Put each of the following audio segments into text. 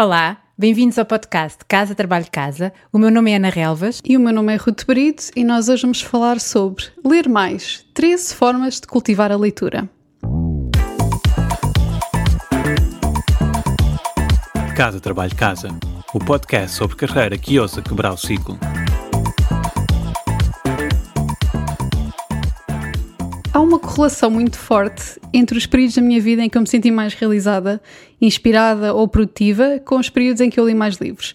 Olá, bem-vindos ao podcast Casa Trabalho Casa. O meu nome é Ana Relvas. E o meu nome é Ruth Brito e nós hoje vamos falar sobre ler mais 13 formas de cultivar a leitura. Casa Trabalho Casa, o podcast sobre carreira que ousa quebrar o ciclo. Correlação muito forte entre os períodos da minha vida em que eu me senti mais realizada, inspirada ou produtiva, com os períodos em que eu li mais livros.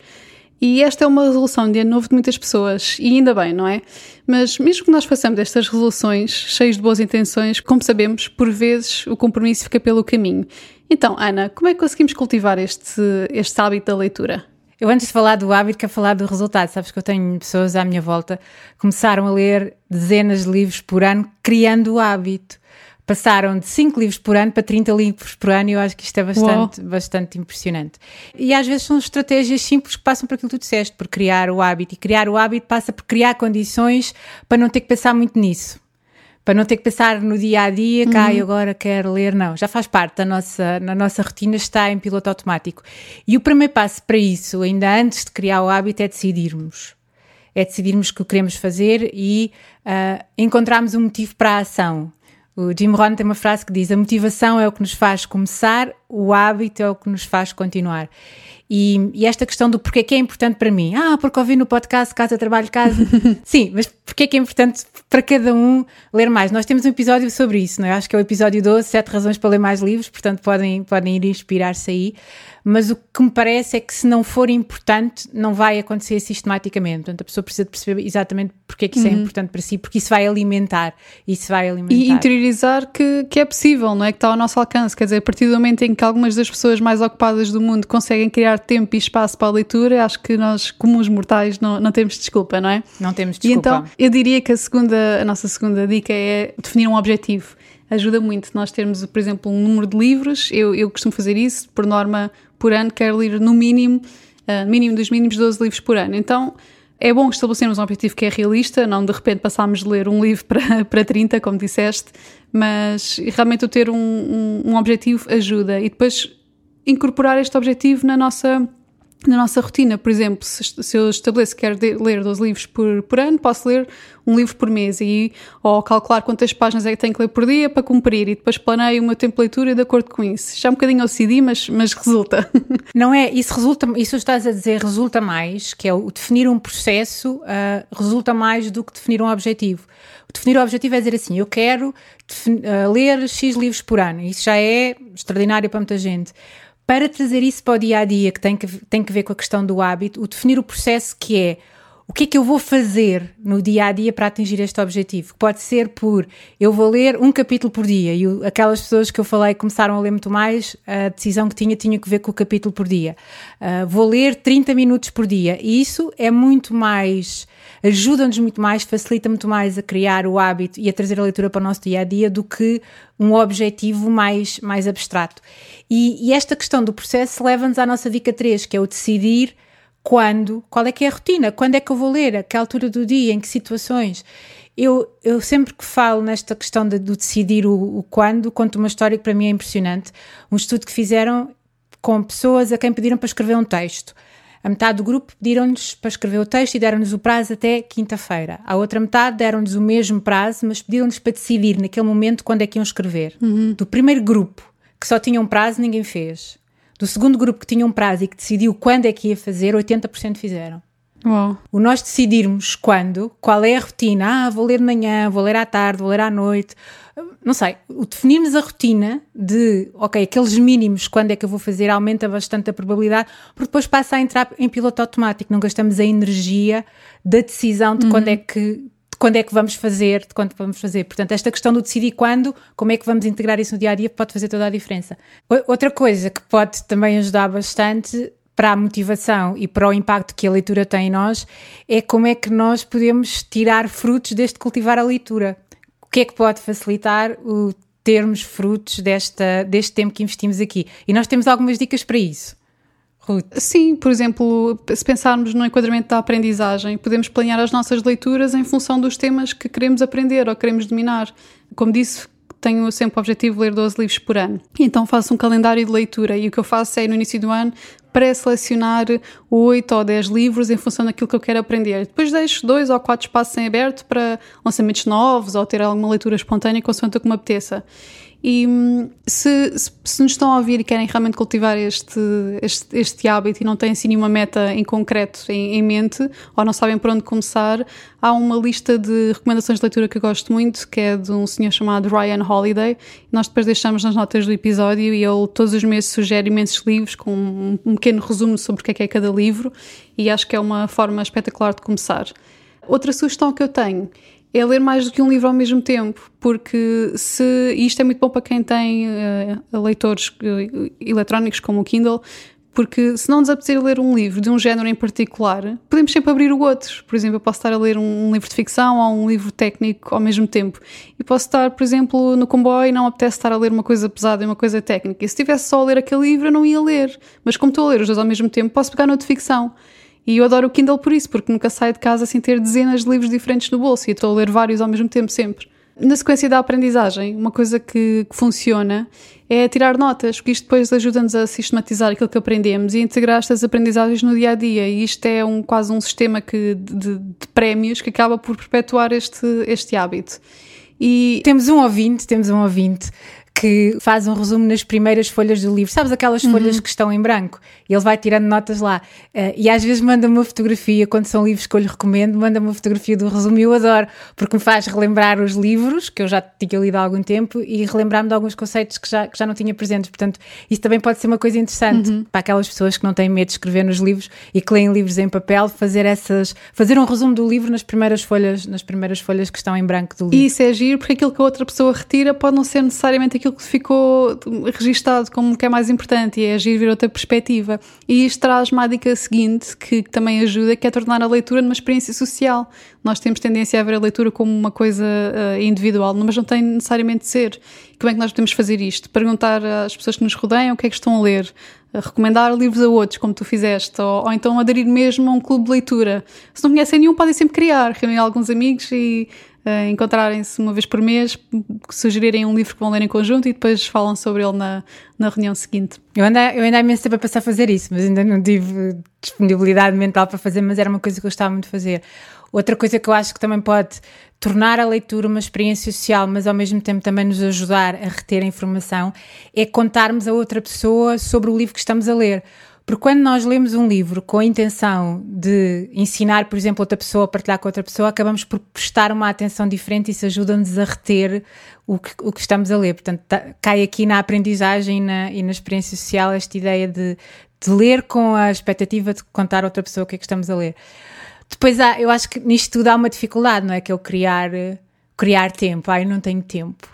E esta é uma resolução de ano novo de muitas pessoas, e ainda bem, não é? Mas mesmo que nós façamos estas resoluções cheias de boas intenções, como sabemos, por vezes o compromisso fica pelo caminho. Então, Ana, como é que conseguimos cultivar este, este hábito da leitura? Eu antes de falar do hábito, quero falar do resultado. Sabes que eu tenho pessoas à minha volta que começaram a ler dezenas de livros por ano, criando o hábito. Passaram de 5 livros por ano para 30 livros por ano e eu acho que isto é bastante, bastante impressionante. E às vezes são estratégias simples que passam por aquilo que tu disseste, por criar o hábito. E criar o hábito passa por criar condições para não ter que pensar muito nisso para não ter que pensar no dia a dia que uhum. ah, agora quero ler, não, já faz parte da nossa, na nossa rotina, está em piloto automático. E o primeiro passo para isso, ainda antes de criar o hábito, é decidirmos. É decidirmos o que queremos fazer e uh, encontrarmos um motivo para a ação. O Jim Rohn tem uma frase que diz: A motivação é o que nos faz começar, o hábito é o que nos faz continuar. E, e, esta questão do porquê que é importante para mim. Ah, porque ouvi no podcast Casa Trabalho Casa. Sim, mas porquê que é importante para cada um ler mais? Nós temos um episódio sobre isso, não é? Acho que é o episódio 12, 7 razões para ler mais livros, portanto podem, podem ir inspirar-se aí mas o que me parece é que se não for importante, não vai acontecer sistematicamente. Portanto, a pessoa precisa de perceber exatamente porque é que isso é uhum. é importante para si, porque isso vai alimentar. Isso vai alimentar. E interiorizar que, que é possível, não é? Que está ao nosso alcance. Quer dizer, a partir do momento em que algumas das pessoas mais ocupadas do mundo conseguem criar tempo e espaço para a leitura, acho que nós, comuns mortais, não, não temos desculpa, não é? Não temos desculpa. E então, eu diria que a, segunda, a nossa segunda dica é definir um objetivo ajuda muito nós termos, por exemplo, um número de livros. Eu, eu costumo fazer isso, por norma, por ano, quero ler no mínimo, uh, mínimo dos mínimos 12 livros por ano. Então é bom estabelecermos um objetivo que é realista, não de repente passarmos de ler um livro para, para 30, como disseste, mas realmente o ter um, um, um objetivo ajuda. E depois incorporar este objetivo na nossa na nossa rotina, por exemplo, se, eu estabeleço que quero ler 12 livros por, por ano, posso ler um livro por mês e ou calcular quantas páginas é que tenho que ler por dia para cumprir e depois planeio o meu tempo de leitura de acordo com isso. Já é um bocadinho OCD, mas, mas resulta. Não é? Isso resulta, isso estás a dizer resulta mais, que é o definir um processo uh, resulta mais do que definir um objetivo. Definir o objetivo é dizer assim, eu quero uh, ler X livros por ano. Isso já é extraordinário para muita gente para trazer isso para o dia a dia, que tem que, tem que ver com a questão do hábito, o definir o processo que é o que é que eu vou fazer no dia a dia para atingir este objetivo? Pode ser por eu vou ler um capítulo por dia e o, aquelas pessoas que eu falei começaram a ler muito mais, a decisão que tinha tinha que ver com o capítulo por dia. Uh, vou ler 30 minutos por dia e isso é muito mais, ajuda-nos muito mais, facilita muito mais a criar o hábito e a trazer a leitura para o nosso dia a dia do que um objetivo mais, mais abstrato. E, e esta questão do processo leva-nos à nossa dica 3, que é o decidir quando, qual é que é a rotina, quando é que eu vou ler, a que altura do dia, em que situações. Eu, eu sempre que falo nesta questão de, de decidir o, o, quando, conto uma história que para mim é impressionante. Um estudo que fizeram com pessoas a quem pediram para escrever um texto. A metade do grupo pediram-nos para escrever o texto e deram-nos o prazo até quinta-feira. A outra metade deram-nos o mesmo prazo, mas pediram-nos para decidir naquele momento quando é que iam escrever. Uhum. Do primeiro grupo, que só tinha um prazo, ninguém fez. Do segundo grupo que tinha um prazo e que decidiu quando é que ia fazer, 80% fizeram. Uau. O nós decidirmos quando, qual é a rotina, ah, vou ler de manhã, vou ler à tarde, vou ler à noite, não sei, o definirmos a rotina de, ok, aqueles mínimos, quando é que eu vou fazer, aumenta bastante a probabilidade, porque depois passa a entrar em piloto automático, não gastamos a energia da decisão de uhum. quando é que quando é que vamos fazer, de quando vamos fazer. Portanto, esta questão do decidir quando, como é que vamos integrar isso no dia a dia, pode fazer toda a diferença. Outra coisa que pode também ajudar bastante para a motivação e para o impacto que a leitura tem em nós é como é que nós podemos tirar frutos deste cultivar a leitura. O que é que pode facilitar o termos frutos desta, deste tempo que investimos aqui? E nós temos algumas dicas para isso. Ruth. Sim, por exemplo, se pensarmos no enquadramento da aprendizagem, podemos planear as nossas leituras em função dos temas que queremos aprender ou queremos dominar. Como disse, tenho sempre o objetivo de ler 12 livros por ano. Então faço um calendário de leitura e o que eu faço é, no início do ano, pré-selecionar 8 ou 10 livros em função daquilo que eu quero aprender. Depois deixo dois ou quatro espaços em aberto para lançamentos novos ou ter alguma leitura espontânea consoante o que me apeteça. E hum, se, se, se, nos estão a ouvir e querem realmente cultivar este, este, este hábito e não têm assim nenhuma meta em concreto em, em, mente ou não sabem por onde começar, há uma lista de recomendações de leitura que eu gosto muito, que é de um senhor chamado Ryan Holiday. Nós depois deixamos nas notas do episódio e ele todos os meses sugere imensos livros com um, um pequeno resumo sobre o que é, que é cada livro e acho que é uma forma espetacular de começar. Outra sugestão que eu tenho é ler mais do que um livro ao mesmo tempo, porque se isto é muito bom para quem tem uh, leitores uh, eletrónicos como o Kindle, porque se não nos apetecer ler um livro de um género em particular, podemos sempre abrir o outro. Por exemplo, eu posso estar a ler um, livro de ficção ou um livro técnico ao mesmo tempo. E posso estar, por exemplo, no comboio e não apetece estar a ler uma coisa pesada e uma coisa técnica. E se estivesse só a ler aquele livro, eu não ia ler. Mas como estou a ler os dois ao mesmo tempo, posso pegar no de ficção. E eu adoro o Kindle por isso, porque nunca saio de casa sem ter dezenas de livros diferentes no bolso e estou a ler vários ao mesmo tempo, sempre. Na sequência da aprendizagem, uma coisa que, que funciona é tirar notas, porque isto depois ajuda-nos a sistematizar aquilo que aprendemos e integrar estas aprendizagens no dia a dia. E isto é um, quase um sistema que, de, de prémios que acaba por perpetuar este, este hábito. E temos um ouvinte, temos um ouvinte que faz um resumo nas primeiras folhas do livro. Sabes aquelas folhas uhum. que estão em branco? E ele vai tirando notas lá. Uh, e às vezes manda-me uma fotografia, quando são livros que eu lhe recomendo, manda-me uma fotografia do resumo e eu adoro, porque me faz relembrar os livros que eu já tinha lido há algum tempo e relembrar-me de alguns conceitos que já, que já não tinha presentes. Portanto, isso também pode ser uma coisa interessante uhum. para aquelas pessoas que não têm medo de escrever nos livros e que leem livros em papel, fazer essas, fazer um resumo do livro nas primeiras folhas, nas primeiras folhas que estão em branco do livro. E isso é giro, porque aquilo que a outra pessoa retira pode não ser necessariamente aquilo que ficou registado como que é mais importante e é agir ver outra perspectiva. E isto traz uma dica seguinte que, que também ajuda, que é tornar a leitura numa experiência social. Nós temos tendência a ver a leitura como uma coisa uh, individual, mas não tem necessariamente de ser. Como é que nós podemos fazer isto? Perguntar às pessoas que nos rodeiam o que é que estão a ler, recomendar livros a outros, como tu fizeste, ou, ou, então aderir mesmo a um clube de leitura. Se não conhecem nenhum, podem sempre criar, reunir alguns amigos e uh, encontrarem-se uma vez por mês, sugerirem um livro que vão ler em conjunto e depois falam sobre ele na, na reunião seguinte. Eu ainda, eu ainda há imenso tempo a passar a fazer isso, mas ainda não tive disponibilidade mental para fazer, mas era uma coisa que eu gostava muito de fazer. Outra coisa que eu acho que também pode tornar a leitura uma experiência social, mas ao mesmo tempo também nos ajudar a reter a informação, é contarmos a outra pessoa sobre o livro que estamos a ler. Porque quando nós lemos um livro com a intenção de ensinar, por exemplo, outra pessoa a partilhar com outra pessoa, acabamos por prestar uma atenção diferente e isso ajuda-nos a reter o que, o que estamos a ler. Portanto, tá, cai aqui na aprendizagem e na, e na experiência social esta ideia de, de ler com a expectativa de contar a outra pessoa o que é que estamos a ler. Depois há, eu acho que nisto tudo há uma dificuldade, não é? Que é o criar, criar tempo. Ai, não tenho tempo.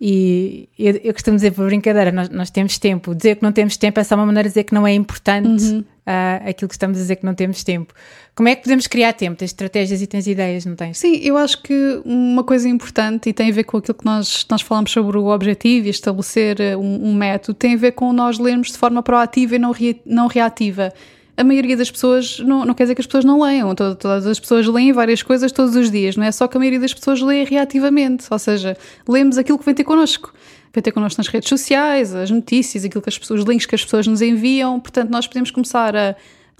E eu, eu costumo dizer por brincadeira, nós, nós, temos tempo. Dizer que não temos tempo é só uma maneira de dizer que não é importante uhum. uh, aquilo que estamos a dizer que não temos tempo. Como é que podemos criar tempo? Tens estratégias e tens ideias, não tens? Sim, eu acho que uma coisa importante e tem a ver com aquilo que nós, nós falamos sobre o objetivo e estabelecer um, um método, tem a ver com nós lermos de forma proativa e não, re, não reativa a maioria das pessoas, não, não quer dizer que as pessoas não leiam, todas, todas as pessoas leem várias coisas todos os dias, não é só que a maioria das pessoas lê reativamente, ou seja, lemos aquilo que vem ter connosco. Vem ter connosco nas redes sociais, as notícias, aquilo que as pessoas, os links que as pessoas nos enviam, portanto, nós podemos começar a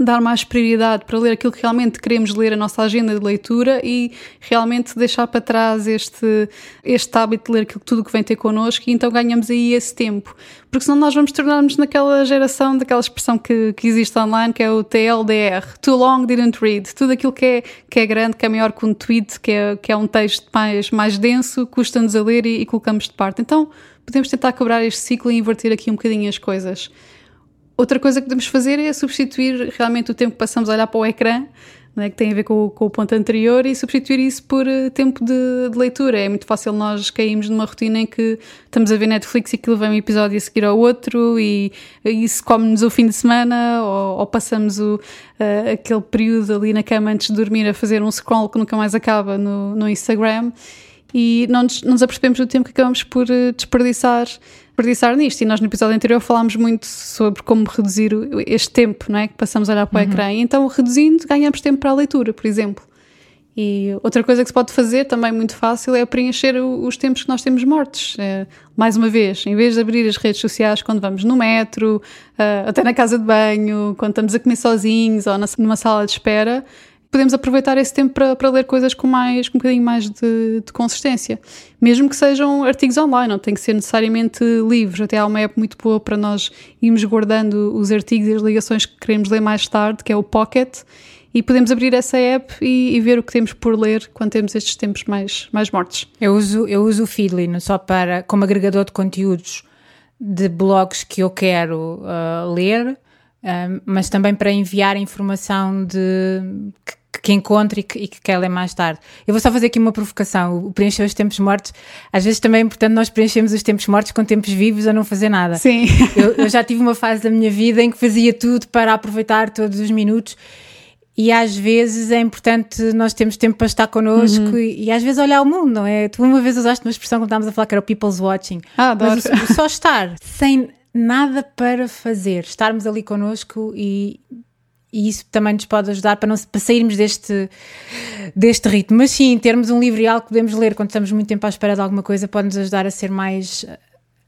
dar mais prioridade para ler aquilo que realmente queremos ler, a nossa agenda de leitura e realmente deixar para trás este, este hábito de ler aquilo, tudo que vem ter connosco e então ganhamos aí esse tempo. Porque senão nós vamos tornar-nos naquela geração, daquela expressão que, que existe online, que é o TLDR, Too Long Didn't Read. Tudo aquilo que é, que é grande, que é maior que um tweet, que é, que é um texto mais, mais denso, custa-nos a ler e, e colocamos de parte. Então podemos tentar quebrar este ciclo e inverter aqui um bocadinho as coisas. Outra coisa que podemos fazer é substituir realmente o tempo que passamos a olhar para o ecrã, é, que tem a ver com, com, o ponto anterior, e substituir isso por uh, tempo de, de, leitura. É muito fácil nós cairmos numa rotina em que estamos a ver Netflix e aquilo vem um episódio a seguir ao outro, e, e isso come-nos o fim de semana, ou, ou passamos o, uh, aquele período ali na cama antes de dormir a fazer um scroll que nunca mais acaba no, no Instagram e não nos, não nos apercebemos do tempo que acabamos por uh, desperdiçar desperdiçar nisto. E nós no episódio anterior falámos muito sobre como reduzir este tempo, não é? Que passamos a olhar para o uhum. ecrã. E então, reduzindo, ganhamos tempo para a leitura, por exemplo. E outra coisa que se pode fazer também muito fácil é preencher os tempos que nós temos mortos. É, mais uma vez, em vez de abrir as redes sociais quando vamos no metro, uh, até na casa de banho, quando estamos a comer sozinhos ou numa sala de espera, podemos aproveitar esse tempo para, para ler coisas com, mais, com um bocadinho mais de, de, consistência. Mesmo que sejam artigos online, não tem que ser necessariamente livros. Até há uma app muito boa para nós irmos guardando os artigos e as ligações que queremos ler mais tarde, que é o Pocket. E podemos abrir essa app e, e ver o que temos por ler quando temos estes tempos mais, mais mortos. Eu uso, eu uso o Feedly não só para, como agregador de conteúdos de blogs que eu quero uh, ler, uh, mas também para enviar informação de que que encontre e que, e que quer ler mais tarde. Eu vou só fazer aqui uma provocação. O preencher os tempos mortos, às vezes também é importante nós preenchemos os tempos mortos com tempos vivos a não fazer nada. Sim. Eu, eu já tive uma fase da minha vida em que fazia tudo para aproveitar todos os minutos e às vezes é importante nós termos tempo para estar connosco uhum. e, e, às vezes olhar o mundo, não é? Tu uma vez usaste uma expressão quando estávamos a falar que era o people's watching. Ah, adoro. Mas só estar sem nada para fazer, estarmos ali connosco e e isso também nos pode ajudar para, não, para sairmos deste, deste ritmo. Mas sim, termos um livro e algo que podemos ler quando estamos muito tempo à espera de alguma coisa pode nos ajudar a ser mais.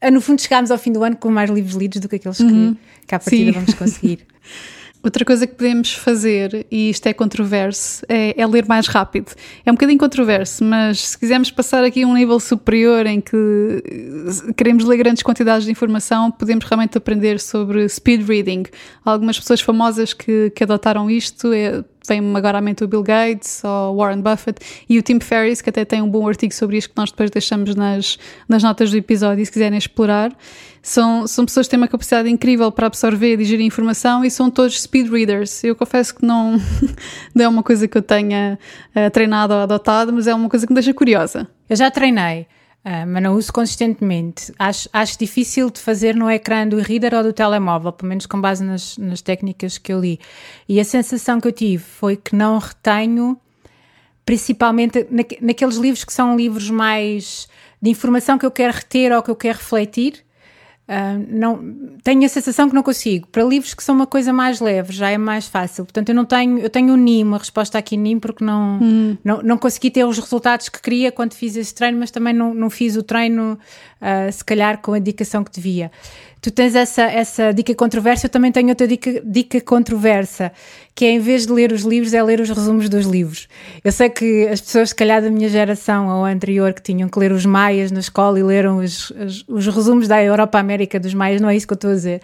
a no fundo chegarmos ao fim do ano com mais livros lidos do que aqueles uhum. que, que à partida sim. vamos conseguir. Outra coisa que podemos fazer, e isto é controverso, é, é, ler mais rápido. É um bocadinho controverso, mas se quisermos passar aqui a um nível superior em que queremos ler grandes quantidades de informação, podemos realmente aprender sobre speed reading. Algumas pessoas famosas que, que adotaram isto é, vem-me agora à mente o Bill Gates ou Warren Buffett e o Tim Ferriss, que até tem um bom artigo sobre isto que nós depois deixamos nas, nas notas do episódio, se quiserem explorar. São, são pessoas que têm uma capacidade incrível para absorver e digerir informação e são todos speed readers. Eu confesso que não, não é uma coisa que eu tenha uh, treinado ou adotado, mas é uma coisa que me deixa curiosa. Eu já treinei. Uh, mas não uso consistentemente. Acho, acho difícil de fazer no ecrã do e-reader ou do telemóvel, pelo menos com base nas, nas técnicas que eu li. E a sensação que eu tive foi que não retenho, principalmente na, naqueles livros que são livros mais de informação que eu quero reter ou que eu quero refletir. Uh, não, tenho a sensação que não consigo. Para livros que são uma coisa mais leve, já é mais fácil. Portanto, eu não tenho, eu tenho um NIM, uma resposta aqui NIM, porque não, hum. não, não consegui ter os resultados que queria quando fiz esse treino, mas também não, não fiz o treino, uh, se calhar, com a dedicação que devia. Tu tens essa, essa dica controversa, eu também tenho outra dica, dica controversa, que é em vez de ler os livros, é ler os resumos dos livros. Eu sei que as pessoas, se calhar, da minha geração ou anterior, que tinham que ler os maias na escola e leram os, os, os resumos da Europa-América dos maias, não é isso que eu estou a dizer.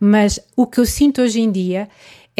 Mas o que eu sinto hoje em dia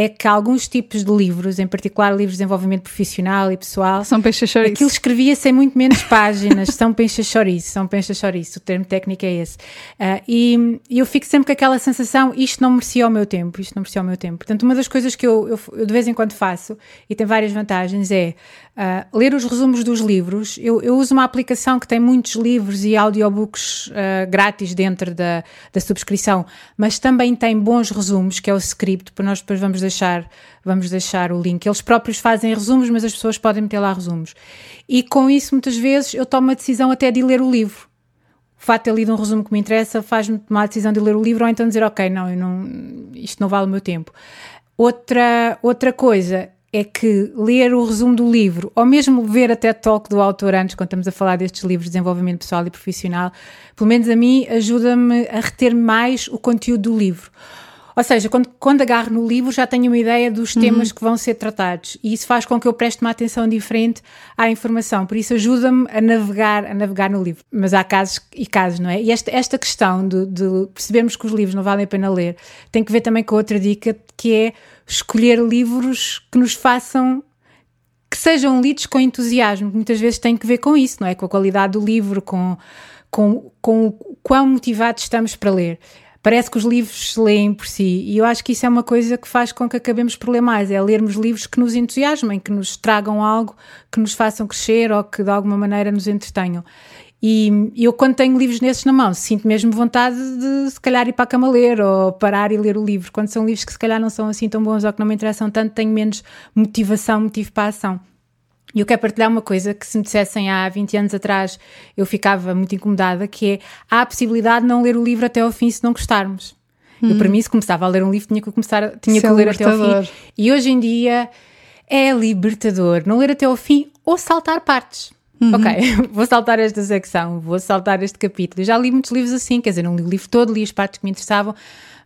é que alguns tipos de livros, em particular livros de desenvolvimento profissional e pessoal, são pencha-chouriço. Aquilo escrevia-se em muito menos páginas, são pencha-chouriço, são pencha-chouriço, o termo técnico é esse. Uh, e, e, eu fico sempre com aquela sensação, isto não merecia o meu tempo, isto não merecia o meu tempo. Portanto, uma das coisas que eu, eu, eu de vez em quando faço, e tem várias vantagens, é uh, ler os resumos dos livros. Eu, eu, uso uma aplicação que tem muitos livros e audiobooks uh, grátis dentro da, da subscrição, mas também tem bons resumos, que é o script, para nós depois vamos deixar, vamos deixar o link. Eles próprios fazem resumos, mas as pessoas podem meter lá resumos. E com isso, muitas vezes, eu tomo a decisão até de ler o livro. O facto de ter lido um resumo que me interessa faz-me tomar a decisão de ler o livro ou então dizer, ok, não, não, isto não vale o meu tempo. Outra, outra coisa é que ler o resumo do livro, ou mesmo ver a TED Talk do autor antes, quando estamos a falar destes livros de desenvolvimento pessoal e profissional, pelo menos a mim, ajuda-me a reter mais o conteúdo do livro. Ou seja, quando, quando agarro no livro já tenho uma ideia dos uhum. temas uhum. que vão ser tratados e isso faz com que eu preste uma atenção diferente à informação. Por isso ajuda-me a navegar, a navegar no livro. Mas há casos e casos, não é? E esta, esta questão de, de percebermos que os livros não valem a pena ler tem que ver também com outra dica que é escolher livros que nos façam que sejam lidos com entusiasmo, muitas vezes tem que ver com isso, não é? Com a qualidade do livro, com, com, com o quão motivados estamos para ler parece que os livros se leem por si. E eu acho que isso é uma coisa que faz com que acabemos por ler mais, é lermos livros que nos entusiasmem, que nos tragam algo, que nos façam crescer ou que de alguma maneira nos entretenham. E eu, quando tenho livros nesses na mão, sinto mesmo vontade de se calhar ir para a cama ler ou parar e ler o livro. Quando são livros que se calhar não são assim tão bons ou que não me interessam tanto, tenho menos motivação, motivo para a ação. E eu quero partilhar uma coisa que se me dissessem há 20 anos atrás eu ficava muito incomodada, que é há a possibilidade de não ler o livro até ao fim se não gostarmos. Hum. Eu para mim se começava a ler um livro tinha que começar, tinha que é ler até ao fim. E hoje em dia é libertador não ler até ao fim ou saltar partes. Uhum. Ok, vou saltar esta secção, vou saltar este capítulo. Eu já li muitos livros assim, quer dizer, não li o livro todo, li as partes que me interessavam,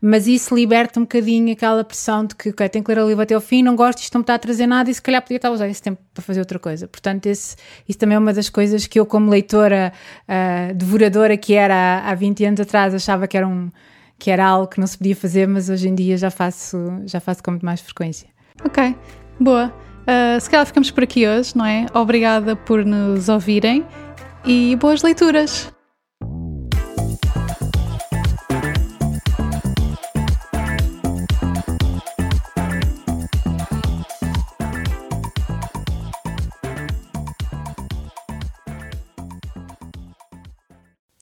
mas isso liberta um bocadinho aquela pressão de que, ok, tenho que ler o livro até ao fim, não gosto, isto não me está a trazer nada e se calhar podia estar a usar esse tempo para fazer outra coisa. Portanto, esse, isso também é uma das coisas que eu, como leitora uh, devoradora que era há, há 20 anos atrás, achava que era, um, que era algo que não se podia fazer, mas hoje em dia já faço, já faço com muito mais frequência. Ok, boa. Uh, se calhar ficamos por aqui hoje, não é? Obrigada por nos ouvirem e boas leituras!